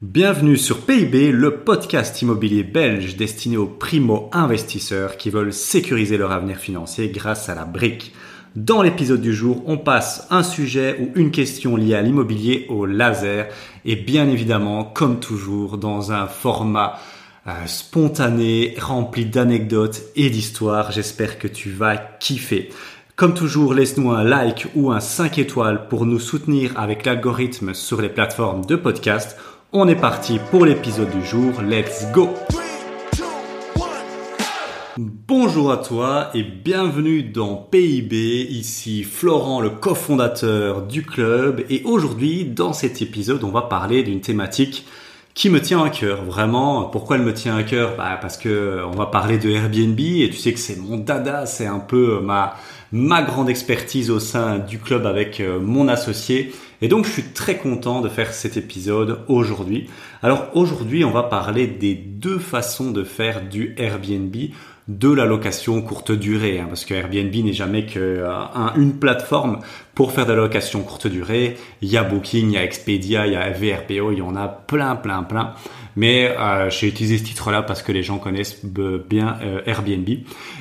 Bienvenue sur PIB, le podcast immobilier belge destiné aux primo-investisseurs qui veulent sécuriser leur avenir financier grâce à la brique. Dans l'épisode du jour, on passe un sujet ou une question liée à l'immobilier au laser et bien évidemment, comme toujours, dans un format euh, spontané, rempli d'anecdotes et d'histoires. J'espère que tu vas kiffer. Comme toujours, laisse-nous un like ou un 5 étoiles pour nous soutenir avec l'algorithme sur les plateformes de podcast on est parti pour l'épisode du jour, let's go. Bonjour à toi et bienvenue dans PIB, ici Florent le cofondateur du club. Et aujourd'hui dans cet épisode on va parler d'une thématique qui me tient à cœur. Vraiment, pourquoi elle me tient à cœur? Bah, Parce que on va parler de Airbnb. Et tu sais que c'est mon dada, c'est un peu ma, ma grande expertise au sein du club avec euh, mon associé. Et donc je suis très content de faire cet épisode aujourd'hui. Alors aujourd'hui on va parler des deux façons de faire du Airbnb de la location courte durée, hein, parce que Airbnb n'est jamais qu'une euh, plateforme pour faire de la location courte durée. Il y a Booking, il y a Expedia, il y a VRPO, il y en a plein, plein, plein. Mais euh, j'ai utilisé ce titre-là parce que les gens connaissent bien euh, Airbnb.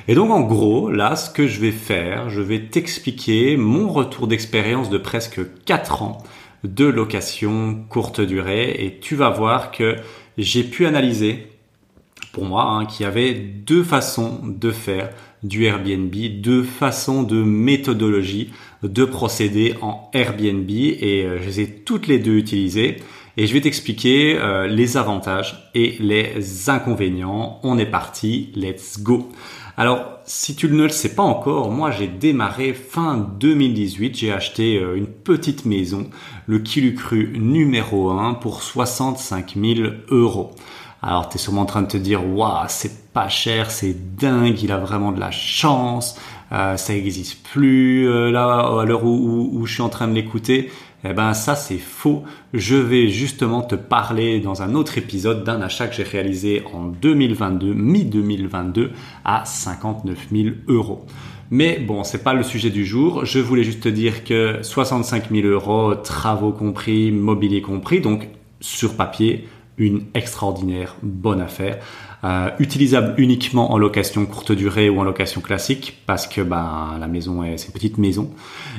Et donc en gros, là, ce que je vais faire, je vais t'expliquer mon retour d'expérience de presque 4 ans de location courte durée et tu vas voir que j'ai pu analyser moi, hein, qu'il y avait deux façons de faire du Airbnb, deux façons de méthodologie de procéder en Airbnb et euh, je les ai toutes les deux utilisées et je vais t'expliquer euh, les avantages et les inconvénients. On est parti, let's go. Alors, si tu ne le sais pas encore, moi j'ai démarré fin 2018, j'ai acheté euh, une petite maison, le Kilucru numéro 1 pour 65 000 euros. Alors tu es sûrement en train de te dire waouh c'est pas cher, c'est dingue, il a vraiment de la chance, euh, ça n'existe plus euh, là à l'heure où, je suis en train de l'écouter. Eh ben ça c'est faux. Je vais justement te parler dans un autre épisode d'un achat que j'ai réalisé en 2022, mi 2022 à 59 000 euros. Mais bon, c'est pas le sujet du jour. Je voulais juste te dire que 65 000 euros, travaux compris, mobilier compris, donc sur papier, une extraordinaire bonne affaire. Euh, utilisable uniquement en location courte durée ou en location classique parce que ben la maison est c'est petite maison.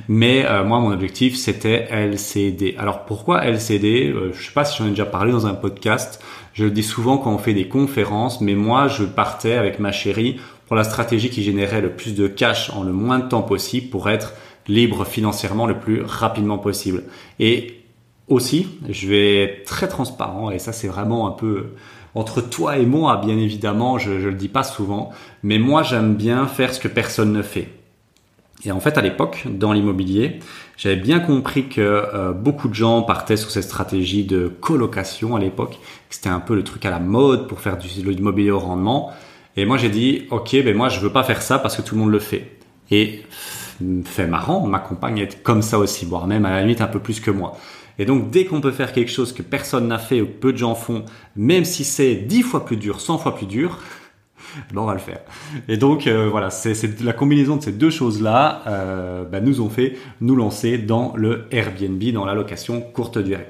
Mais euh, moi mon objectif c'était LCD. Alors pourquoi LCD euh, Je sais pas si j'en ai déjà parlé dans un podcast. Je le dis souvent quand on fait des conférences, mais moi je partais avec ma chérie pour la stratégie qui générait le plus de cash en le moins de temps possible pour être libre financièrement le plus rapidement possible. Et aussi, je vais être très transparent et ça c'est vraiment un peu entre toi et moi, bien évidemment, je, ne le dis pas souvent, mais moi j'aime bien faire ce que personne ne fait. Et en fait, à l'époque, dans l'immobilier, j'avais bien compris que euh, beaucoup de gens partaient sur cette stratégie de colocation à l'époque. C'était un peu le truc à la mode pour faire du l'immobilier au rendement. Et moi, j'ai dit, ok, ben moi, je veux pas faire ça parce que tout le monde le fait. Et fait marrant, ma compagne est comme ça aussi, voire même à la limite un peu plus que moi. Et donc, dès qu'on peut faire quelque chose que personne n'a fait ou peu de gens font, même si c'est 10 fois plus dur, 100 fois plus dur, ben on va le faire. Et donc, euh, voilà, c'est la combinaison de ces deux choses-là euh, ben, nous ont fait nous lancer dans le Airbnb, dans la location courte durée.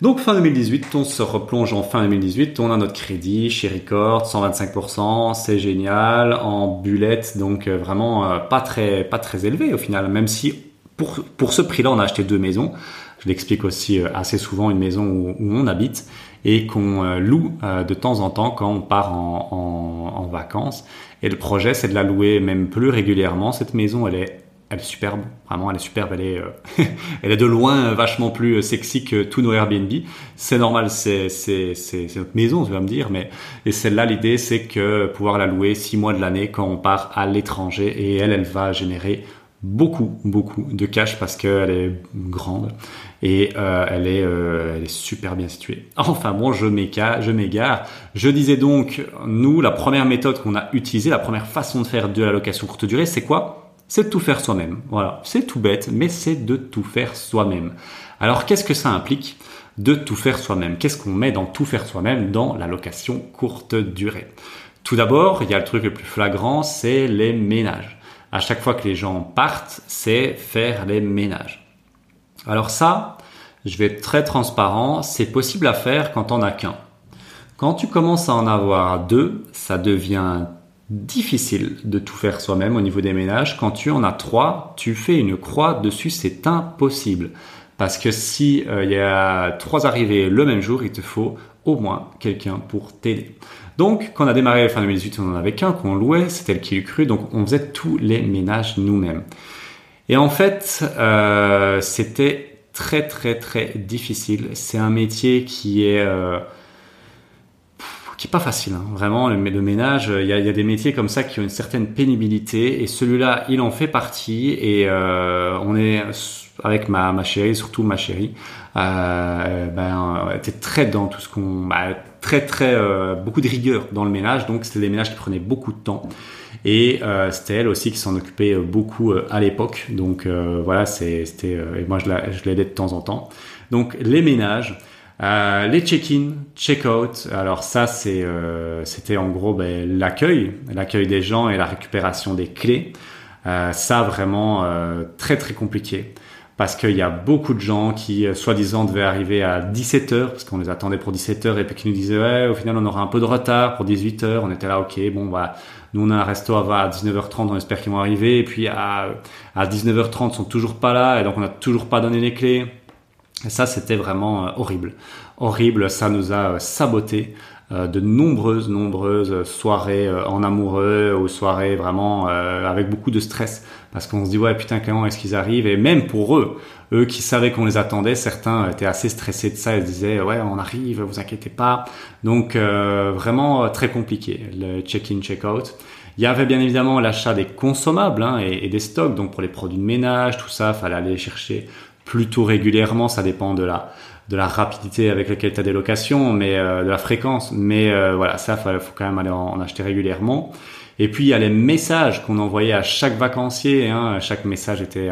Donc fin 2018, on se replonge en fin 2018, on a notre crédit chez Record, 125%, c'est génial, en bullette, donc euh, vraiment euh, pas très pas très élevé au final, même si pour, pour ce prix-là, on a acheté deux maisons. Je l'explique aussi euh, assez souvent, une maison où, on habite et qu'on loue de temps en temps quand on part en, vacances. Et le projet, c'est de la louer même plus régulièrement. Cette maison, elle est, elle est superbe, vraiment, elle est superbe. Elle est, elle est de loin vachement plus sexy que tous nos Airbnb. C'est normal, c'est, c'est, c'est, notre maison, tu vas me dire, mais et celle-là, l'idée, c'est que pouvoir la louer six mois de l'année quand on part à l'étranger et elle, elle va générer beaucoup, beaucoup de cash parce qu'elle est grande et euh, elle, est, euh, elle est super bien située. Enfin bon, je m'égare, je m'égare. Je disais donc, nous, la première méthode qu'on a utilisée, la première façon de faire de la location courte durée, c'est quoi? C'est de tout faire soi-même. Voilà, c'est tout bête, mais c'est de tout faire soi-même. Alors qu'est-ce que ça implique de tout faire soi-même? Qu'est-ce qu'on met dans tout faire soi-même dans la location courte durée? Tout d'abord, il y a le truc le plus flagrant, c'est les ménages à chaque fois que les gens partent, c'est faire les ménages. Alors ça, je vais être très transparent, c'est possible à faire quand on a qu'un. Quand tu commences à en avoir deux, ça devient difficile de tout faire soi-même au niveau des ménages. Quand tu en as trois, tu fais une croix dessus, c'est impossible. Parce que si euh, il y a trois arrivées le même jour, il te faut au moins quelqu'un pour t'aider. Donc, quand on a démarré fin 2018, on n'en avait qu'un qu'on louait, c'était le qui cru, donc on faisait tous les ménages nous-mêmes. Et en fait, euh, c'était très très très difficile. C'est un métier qui est euh, qui est pas facile. Hein. Vraiment, le, ménage, il y, a, des métiers comme ça qui ont une certaine pénibilité, et celui-là, il en fait partie. Et euh, on est avec ma, ma chérie, surtout ma chérie, euh, ben, était très dans tout ce qu'on, bah, très très euh, beaucoup de rigueur dans le ménage. Donc c'était des ménages qui prenaient beaucoup de temps. Et euh, c'était elle aussi qui s'en occupait euh, beaucoup euh, à l'époque. Donc voilà, c'était et moi je l'aidais de temps en temps. Donc les ménages, les check-in, check-out. Alors ça c'est c'était en gros ben, l'accueil, l'accueil des gens et la récupération des clés. ça vraiment très très compliqué parce qu'il y a beaucoup de gens qui, soi-disant, devaient arriver à 17h, parce qu'on les attendait pour 17h, et puis qui nous disaient, ouais, au final, on aura un peu de retard pour 18h. On était là, ok, bon, bah, nous, on a un resto à 19h30, on espère qu'ils vont arriver. Et puis à, à 19h30, ils sont toujours pas là. Et donc, on n'a toujours pas donné les clés. Et ça, c'était vraiment euh, horrible. Horrible, ça nous a euh, saboté euh, de nombreuses, nombreuses soirées en amoureux ou soirées vraiment avec beaucoup de stress. Parce qu'on se dit ouais putain comment est-ce qu'ils arrivent? Et même pour eux eux qui savaient qu'on les attendait certains étaient assez stressés de ça. Ils disaient ouais on arrive vous inquiétez pas. Donc vraiment très compliqué le check-in check-out. Il y avait bien évidemment l'achat des consommables hein, et, des stocks donc pour les produits de ménage tout ça fallait aller chercher plutôt régulièrement ça dépend de la de la rapidité avec laquelle tu as des locations mais euh, de la fréquence mais voilà ça il faut quand même aller en acheter régulièrement et puis il y a les messages qu'on envoyait à chaque vacancier. Hein. Chaque message était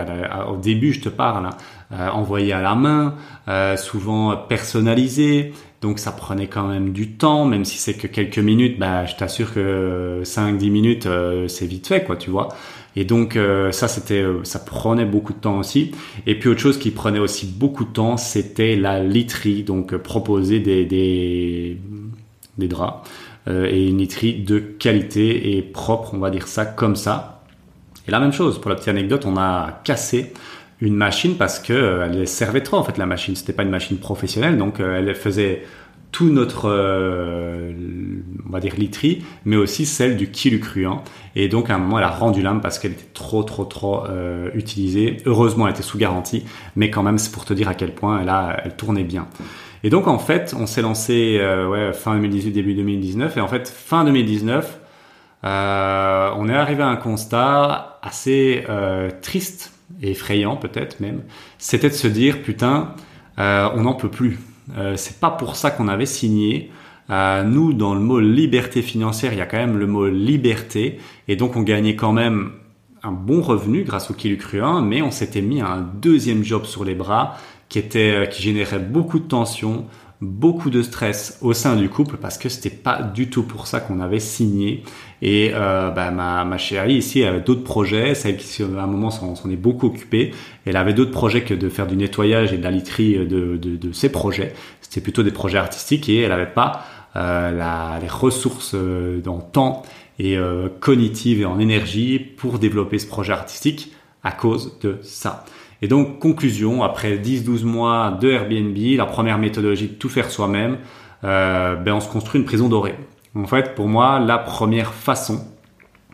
au début, je te parle, hein, euh, envoyé à la main, euh, souvent personnalisé. Donc ça prenait quand même du temps, même si c'est que quelques minutes. Bah, je t'assure que 5-10 minutes, euh, c'est vite fait, quoi, tu vois. Et donc ça, c'était, ça prenait beaucoup de temps aussi. Et puis autre chose qui prenait aussi beaucoup de temps, c'était la literie, donc proposer des, draps. Euh, et une literie de qualité et propre, on va dire ça comme ça. Et la même chose, pour la petite anecdote, on a cassé une machine parce que euh, elle servait trop en fait la machine. C'était pas une machine professionnelle, donc euh, elle faisait tout notre, on va dire literie, mais aussi celle du kilucruant. Et donc à un moment, elle a rendu l'âme parce qu'elle était trop, trop, trop utilisée. Heureusement, elle était sous garantie, mais quand même, c'est pour te dire à quel point elle, elle tournait bien. Et donc en fait, on s'est lancé euh, fin 2018, début 2019, et en fait fin 2019, euh, on est arrivé à un constat assez euh, triste et effrayant peut-être même. C'était de se dire putain, euh, on n'en peut plus. Euh, c'est pas pour ça qu'on avait signé. Euh, nous, dans le mot liberté financière, il y a quand même le mot liberté, et donc on gagnait quand même un bon revenu grâce au Kilucruin, mais on s'était mis un deuxième job sur les bras qui était euh, qui générait beaucoup de tension, beaucoup de stress au sein du couple parce que c'était pas du tout pour ça qu'on avait signé. Et euh, bah, ma, ma chérie ici avait d'autres projets. Celle qui à un moment s'en est beaucoup occupée. Elle avait d'autres projets que de faire du nettoyage et de la literie de, de, de ses projets. C'était plutôt des projets artistiques et elle avait pas euh, la, les ressources euh, en temps et euh, cognitives et en énergie pour développer ce projet artistique à cause de ça. Et donc, conclusion, après 10-12 mois de Airbnb, la première méthodologie de tout faire soi-même, euh, ben on se construit une prison dorée. En fait, pour moi, la première façon,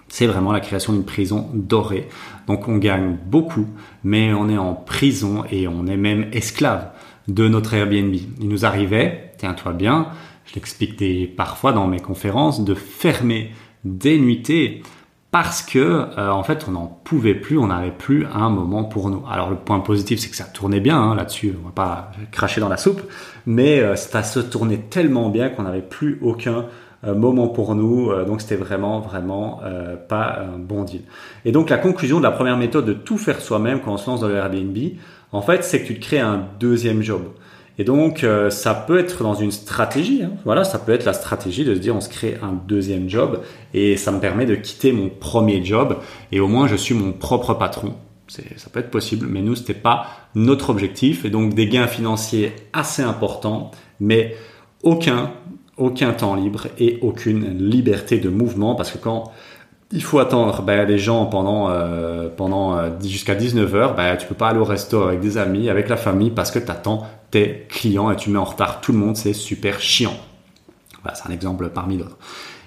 c'est vraiment la création d'une prison dorée. Donc, on gagne beaucoup, mais on est en prison et on est même esclave de notre Airbnb. Il nous arrivait, tiens-toi bien, je l'explique parfois dans mes conférences, de fermer des nuitées parce que euh, en fait on n'en pouvait plus, on n'avait plus un moment pour nous. Alors le point positif c'est que ça tournait bien hein, là-dessus, on va pas cracher dans la soupe, mais euh, ça se tournait tellement bien qu'on n'avait plus aucun euh, moment pour nous, donc c'était vraiment vraiment pas un bon deal. Et donc la conclusion de la première méthode de tout faire soi-même quand on se lance dans le Airbnb, en fait c'est que tu te crées un deuxième job. Et donc, euh, ça peut être dans une stratégie. Hein. Voilà, ça peut être la stratégie de se dire on se crée un deuxième job et ça me permet de quitter mon premier job et au moins je suis mon propre patron. ça peut être possible, mais nous, c'était pas notre objectif. Et donc, des gains financiers assez importants, mais aucun, aucun temps libre et aucune liberté de mouvement parce que quand il faut attendre ben, les gens pendant euh, euh, jusqu'à 19h, ben, tu peux pas aller au resto avec des amis, avec la famille parce que tu attends tes clients et tu mets en retard tout le monde, c'est super chiant. c'est un exemple parmi d'autres.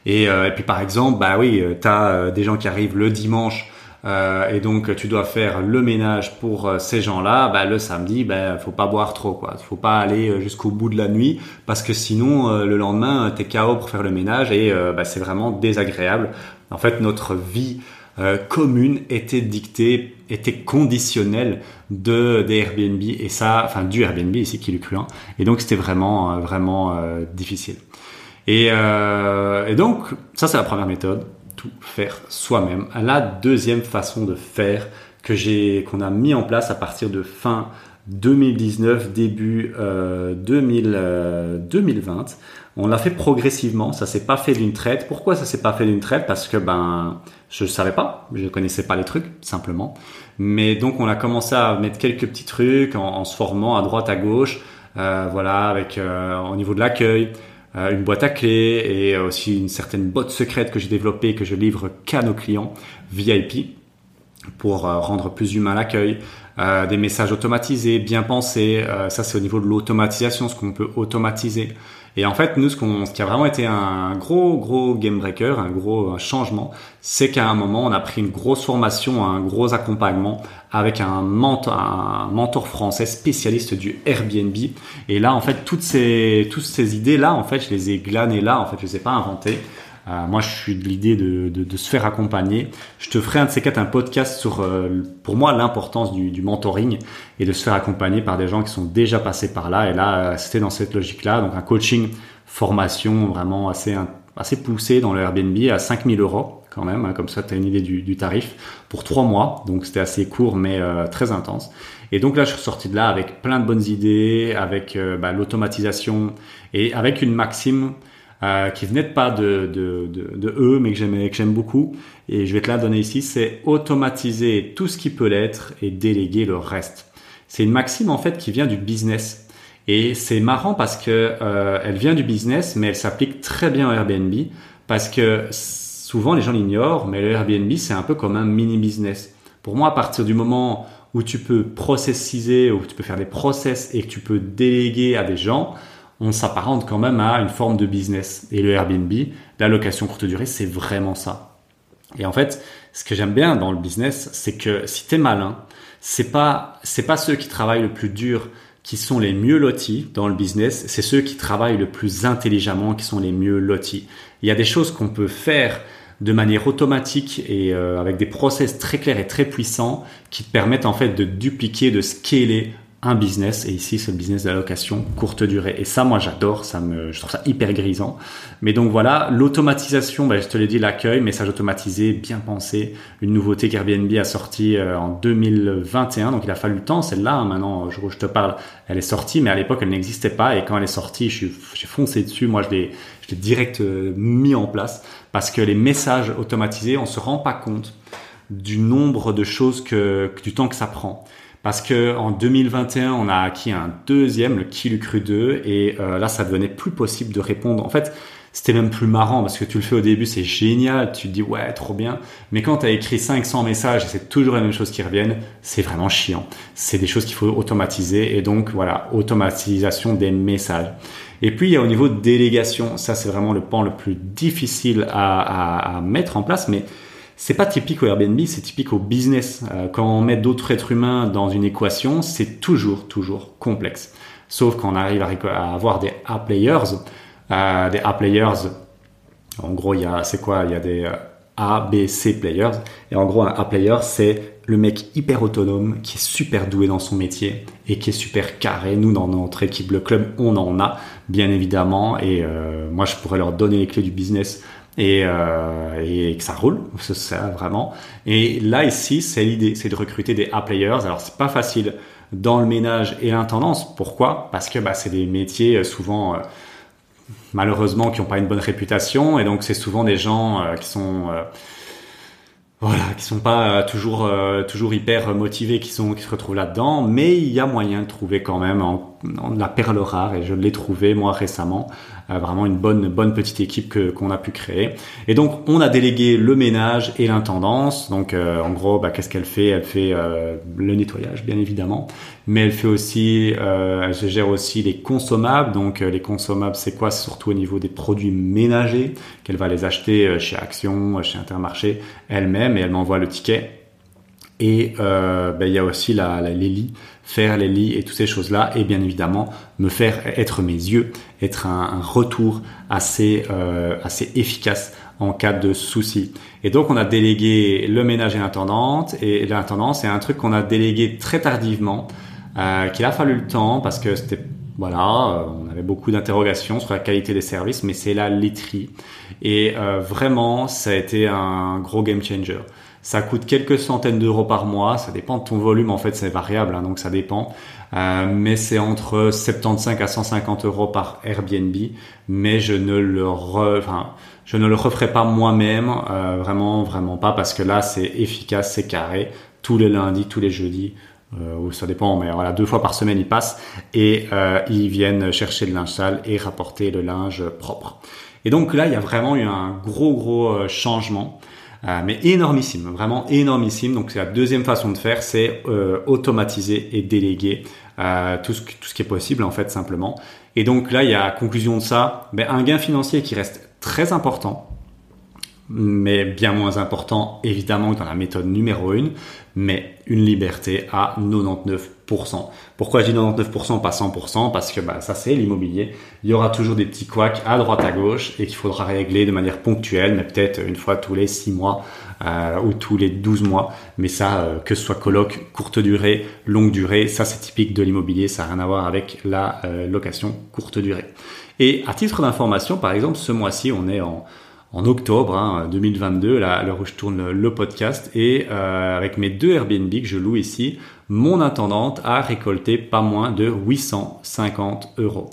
Et, euh, puis par exemple, bah oui, tu as des gens qui arrivent le dimanche et donc tu dois faire le ménage pour ces gens-là, bah, le samedi, bah, faut pas boire trop, quoi. Faut pas aller jusqu'au bout de la nuit parce que sinon le lendemain t'es KO pour faire le ménage et c'est vraiment désagréable. En fait, notre vie commune était dictée, était conditionnelle de des Airbnb et ça, enfin du Airbnb ici qui le cru. Hein. Et donc c'était vraiment vraiment difficile. Et, et donc ça c'est la première méthode faire soi-même. La deuxième façon de faire que j'ai, qu'on a mis en place à partir de fin 2019, début 2000, 2020, euh, on l'a fait progressivement. Ça s'est pas fait d'une traite. Pourquoi ça s'est pas fait d'une traite? Parce que ben je savais pas, je connaissais pas les trucs simplement. Mais donc on a commencé à mettre quelques petits trucs en, se formant à droite à gauche, euh, voilà, avec euh, au niveau de l'accueil, euh, une boîte à clés et aussi une certaine boîte secrète que j'ai développée que je livre qu'à nos clients VIP pour euh, rendre plus humain l'accueil, euh, des messages automatisés, bien pensés. ça, c'est au niveau de l'automatisation, ce qu'on peut automatiser. Et en fait, nous, ce, ce qui a vraiment été un gros, gros game breaker, un gros changement, c'est qu'à un moment, on a pris une grosse formation, un gros accompagnement avec un mentor, un mentor français spécialiste du Airbnb. Et là, en fait, toutes ces, toutes ces idées-là, en fait, je les ai glanées là. En fait, je les ai pas inventées. Euh, moi, je suis de l'idée de, de, de, se faire accompagner. Je te ferai un de ces quatre un podcast sur, euh, pour moi, l'importance du, du, mentoring et de se faire accompagner par des gens qui sont déjà passés par là. Et là, euh, c'était dans cette logique-là. Donc, un coaching, formation vraiment assez, assez poussé dans le Airbnb à 5000 euros quand même. Hein, comme ça, tu as une idée du, du, tarif pour trois mois. Donc, c'était assez court, mais très intense. Et donc là, je suis sorti de là avec plein de bonnes idées, avec bah, l'automatisation et avec une maxime euh, qui venait pas de, de, de, de eux, mais que j'aime, que j'aime beaucoup. Et je vais te la donner ici, c'est automatiser tout ce qui peut l'être et déléguer le reste. C'est une maxime en fait qui vient du business. Et c'est marrant parce que euh, elle vient du business, mais elle s'applique très bien au Airbnb parce que souvent les gens l'ignorent, mais le Airbnb c'est un peu comme un mini business. Pour moi, à partir du moment où tu peux processiser, où tu peux faire des process et que tu peux déléguer à des gens, on s'apparente quand même à une forme de business. Et le Airbnb, la location courte durée, c'est vraiment ça. Et en fait, ce que j'aime bien dans le business, c'est que si tu es malin, c'est pas c'est pas ceux qui travaillent le plus dur qui sont les mieux lotis dans le business, c'est ceux qui travaillent le plus intelligemment qui sont les mieux lotis. Il y a des choses qu'on peut faire de manière automatique et euh, avec des process très clairs et très puissants qui te permettent en fait de dupliquer, de scaler un business et ici c'est le business d'allocation courte durée. Et ça moi j'adore ça me je trouve ça hyper grisant. Mais donc voilà l'automatisation ben, je te l'ai dit l'accueil message automatisé bien pensé. Une nouveauté qu'Airbnb a sorti euh, en 2021 donc il a fallu le temps. Celle-là hein, maintenant je, je te parle elle est sortie mais à l'époque elle n'existait pas. Et quand elle est sortie j'ai foncé dessus. Moi je l'ai je l'ai direct euh, mis en place parce que les messages automatisés on se rend pas compte du nombre de choses que du temps que ça prend parce que en 2021, on a acquis un deuxième, le Kilu 2, et euh, là, ça devenait plus possible de répondre. En fait, c'était même plus marrant parce que tu le fais au début, c'est génial, tu te dis ouais, trop bien. Mais quand tu as écrit 500 messages et c'est toujours la même chose qui reviennent, c'est vraiment chiant. C'est des choses qu'il faut automatiser et donc voilà, automatisation des messages. Et puis il y a au niveau délégation, ça c'est vraiment le pan le plus difficile à, à, à mettre en place, mais c'est pas typique au Airbnb, c'est typique au business. Euh, quand on met d'autres êtres humains dans une équation, c'est toujours, toujours complexe. Sauf quand on arrive à, avoir des A-players. Euh, des A-players, en gros, il y a, c'est quoi? Il y a des euh, A, B, C players. Et en gros, un A-player, c'est le mec hyper autonome, qui est super doué dans son métier et qui est super carré. Nous, dans notre équipe, le club, on en a, bien évidemment. Et moi, je pourrais leur donner les clés du business et, euh, et que ça roule, ça vraiment. Et là ici, c'est l'idée, c'est de recruter des A-players. Alors c'est pas facile dans le ménage et l'intendance. Pourquoi? Parce que bah, c'est des métiers euh, souvent euh, malheureusement qui n'ont pas une bonne réputation et donc c'est souvent des gens qui sont voilà, qui sont pas toujours toujours hyper motivés, qui sont qui se retrouvent là-dedans, mais il y a moyen de trouver quand même en, la perle rare et je l'ai trouvé moi récemment vraiment une bonne bonne petite équipe que qu'on a pu créer. Et donc on a délégué le ménage et l'intendance. Donc euh, en gros, bah, qu'est-ce qu'elle fait? Elle fait euh, le nettoyage bien évidemment, mais elle fait aussi, elle gère aussi les consommables. Donc les consommables, c'est quoi? Surtout au niveau des produits ménagers qu'elle va les acheter chez Action, chez Intermarché elle-même et elle m'envoie le ticket. Et euh, ben, il y a aussi la, la, les faire les lits et toutes ces choses-là, et bien évidemment me faire être mes yeux, être un, retour assez euh, assez efficace en cas de souci. Et donc on a délégué le ménage et l'intendante, et l'intendance c'est un truc qu'on a délégué très tardivement, euh, qu'il a fallu le temps parce que c'était voilà, euh, on avait beaucoup d'interrogations sur la qualité des services, mais c'est la literie. Et vraiment, ça a été un gros game changer. Ça coûte quelques centaines d'euros par mois. Ça dépend de ton volume. En fait, c'est variable, hein, donc ça dépend. Euh, mais c'est entre 75 à 150 euros par Airbnb. Mais je ne le, enfin, je ne le referai pas moi-même, euh, vraiment, vraiment pas, parce que là, c'est efficace, c'est carré, tous les lundis, tous les jeudis. Euh, ça dépend, mais voilà, deux fois par semaine ils passent et euh, ils viennent chercher le linge sale et rapporter le linge propre. Et donc là, il y a vraiment eu un gros gros euh, changement. Euh, mais énormissime, vraiment énormissime. Donc c'est la deuxième façon de faire, c'est euh, automatiser et déléguer euh, tout, ce, tout ce qui est possible en fait simplement. Et donc là, il y a conclusion de ça, ben, un gain financier qui reste très important, mais bien moins important évidemment que dans la méthode numéro 1, mais une liberté à 99%. Pourquoi je dis 99% pas 100% Parce que bah, ça c'est l'immobilier. Il y aura toujours des petits couacs à droite à gauche et qu'il faudra régler de manière ponctuelle, mais peut-être une fois tous les 6 mois euh, ou tous les 12 mois. Mais ça, euh, que ce soit colloque, courte durée, longue durée, ça c'est typique de l'immobilier, ça n'a rien à voir avec la euh, location courte durée. Et à titre d'information, par exemple, ce mois-ci, on est en en octobre 2022, hein, là, à l'heure où je tourne le, podcast, et euh, avec mes deux Airbnb que je loue ici, mon intendante a récolté pas moins de 850 euros.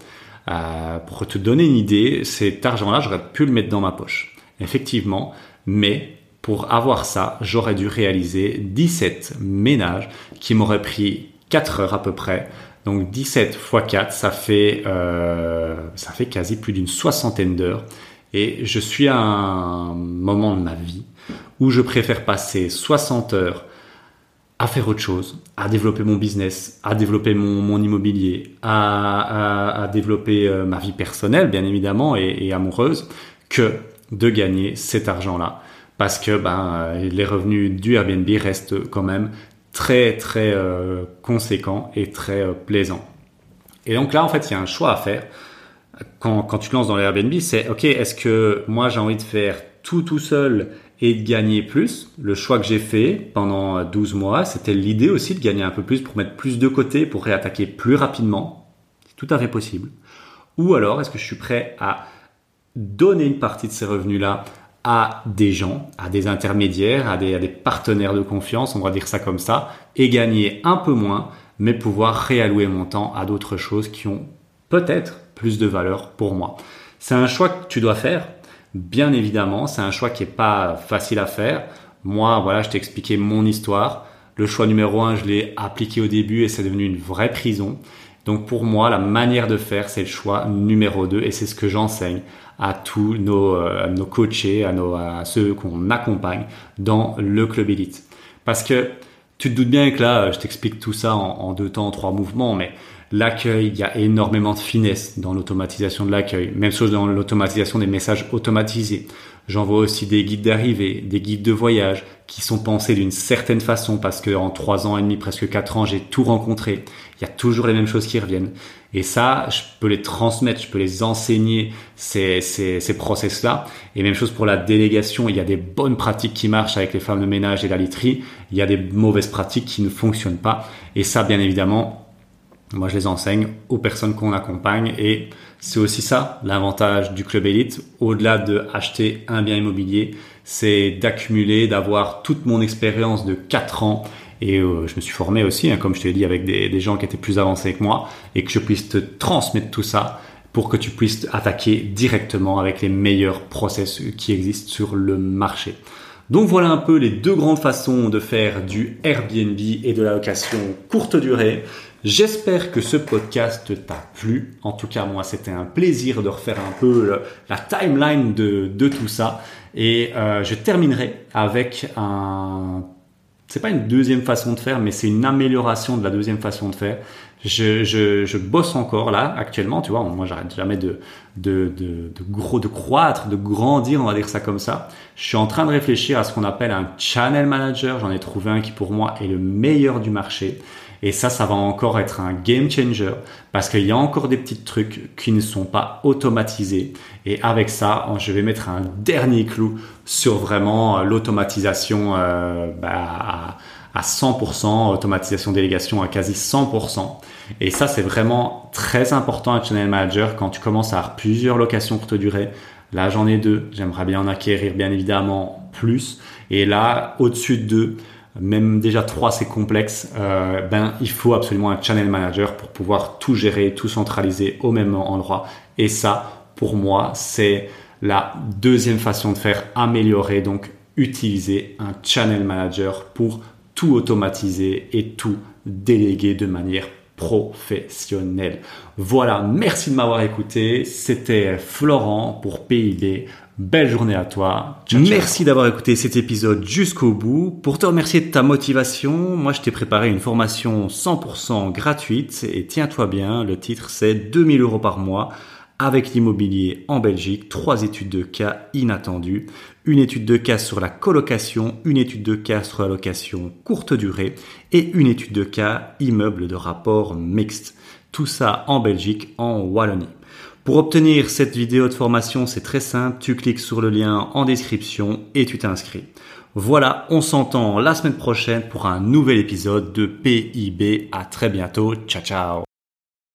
Euh, pour te donner une idée, cet argent-là, j'aurais pu le mettre dans ma poche, effectivement, mais pour avoir ça, j'aurais dû réaliser 17 ménages qui m'auraient pris 4 heures à peu près. Donc 17 x 4, ça fait, euh, ça fait quasi plus d'une soixantaine d'heures. Et je suis à un moment de ma vie où je préfère passer 60 heures à faire autre chose, à développer mon business, à développer mon, immobilier, à, développer euh, ma vie personnelle, bien évidemment, et, amoureuse, que de gagner cet argent-là. Parce que ben, euh, les revenus du Airbnb restent quand même très, très euh, conséquents et très plaisants. Et donc là, en fait, il y a un choix à faire quand, tu te lances dans l'Airbnb, c'est ok, est-ce que moi j'ai envie de faire tout tout seul et de gagner plus? Le choix que j'ai fait pendant 12 mois, c'était l'idée aussi de gagner un peu plus pour mettre plus de côté, pour réattaquer plus rapidement. C'est tout à fait possible. Ou alors, est-ce que je suis prêt à donner une partie de ces revenus-là à des gens, à des intermédiaires, à des partenaires de confiance, on va dire ça comme ça, et gagner un peu moins, mais pouvoir réallouer mon temps à d'autres choses qui ont peut-être plus de valeur pour moi. C'est un choix que tu dois faire, bien évidemment. C'est un choix qui est pas facile à faire. Moi, voilà, je t'ai expliqué mon histoire. Le choix numéro un, je l'ai appliqué au début et c'est devenu une vraie prison. Donc pour moi, la manière de faire, c'est le choix numéro 2 et c'est ce que j'enseigne à tous nos, euh, nos coachés, à, nos, à ceux qu'on accompagne dans le club élite. Parce que tu te doutes bien que là, je t'explique tout ça en, deux temps, trois mouvements, mais L'accueil, il y a énormément de finesse dans l'automatisation de l'accueil. Même chose dans l'automatisation des messages automatisés. J'envoie aussi des guides d'arrivée, des guides de voyage qui sont pensés d'une certaine façon parce que en trois ans et demi, presque quatre ans, j'ai tout rencontré. Il y a toujours les mêmes choses qui reviennent. Et ça, je peux les transmettre, je peux les enseigner ces, ces, ces process-là. Et même chose pour la délégation. Il y a des bonnes pratiques qui marchent avec les femmes de ménage et la literie. Il y a des mauvaises pratiques qui ne fonctionnent pas. Et ça, bien évidemment, moi, je les enseigne aux personnes qu'on accompagne et c'est aussi ça l'avantage du club élite. Au-delà de acheter un bien immobilier, c'est d'accumuler, d'avoir toute mon expérience de 4 ans et euh, je me suis formé aussi, hein, comme je te l'ai dit, avec des, des, gens qui étaient plus avancés que moi et que je puisse te transmettre tout ça pour que tu puisses attaquer directement avec les meilleurs process qui existent sur le marché. Donc voilà un peu les deux grandes façons de faire du Airbnb et de la location courte durée. J'espère que ce podcast t'a plu. En tout cas, moi, c'était un plaisir de refaire un peu la timeline de, de tout ça. Et euh, je terminerai avec un c'est pas une deuxième façon de faire, mais c'est une amélioration de la deuxième façon de faire. Je, bosse encore là actuellement, tu vois. Moi, j'arrête jamais de, de, gros, de croître, de grandir, on va dire ça comme ça. Je suis en train de réfléchir à ce qu'on appelle un channel manager. J'en ai trouvé un qui pour moi est le meilleur du marché. Et ça, ça va encore être un game changer parce qu'il y a encore des petits trucs qui ne sont pas automatisés. Et avec ça, je vais mettre un dernier clou sur vraiment l'automatisation euh, bah, à 100%, automatisation délégation à quasi 100%. Et ça, c'est vraiment très important à Channel Manager quand tu commences à avoir plusieurs locations courte durée. Là, j'en ai deux. J'aimerais bien en acquérir, bien évidemment, plus. Et là, au-dessus de deux, même déjà trois c'est complexe, euh, ben il faut absolument un channel manager pour pouvoir tout gérer, tout centraliser au même endroit. Et ça, pour moi, c'est la deuxième façon de faire améliorer, donc utiliser un channel manager pour tout automatiser et tout déléguer de manière professionnelle. Voilà, merci de m'avoir écouté. C'était Florent pour PIB. Belle journée à toi. Merci d'avoir écouté cet épisode jusqu'au bout. Pour te remercier de ta motivation, moi je t'ai préparé une formation 100% gratuite et tiens-toi bien, le titre c'est 2000 euros par mois avec l'immobilier en Belgique, trois études de cas inattendues, une étude de cas sur la colocation, une étude de cas sur la location courte durée et une étude de cas immeuble de rapport mixte. Tout ça en Belgique, en Wallonie. Pour obtenir cette vidéo de formation, c'est très simple, tu cliques sur le lien en description et tu t'inscris. Voilà, on s'entend la semaine prochaine pour un nouvel épisode de PIB. À très bientôt. Ciao ciao.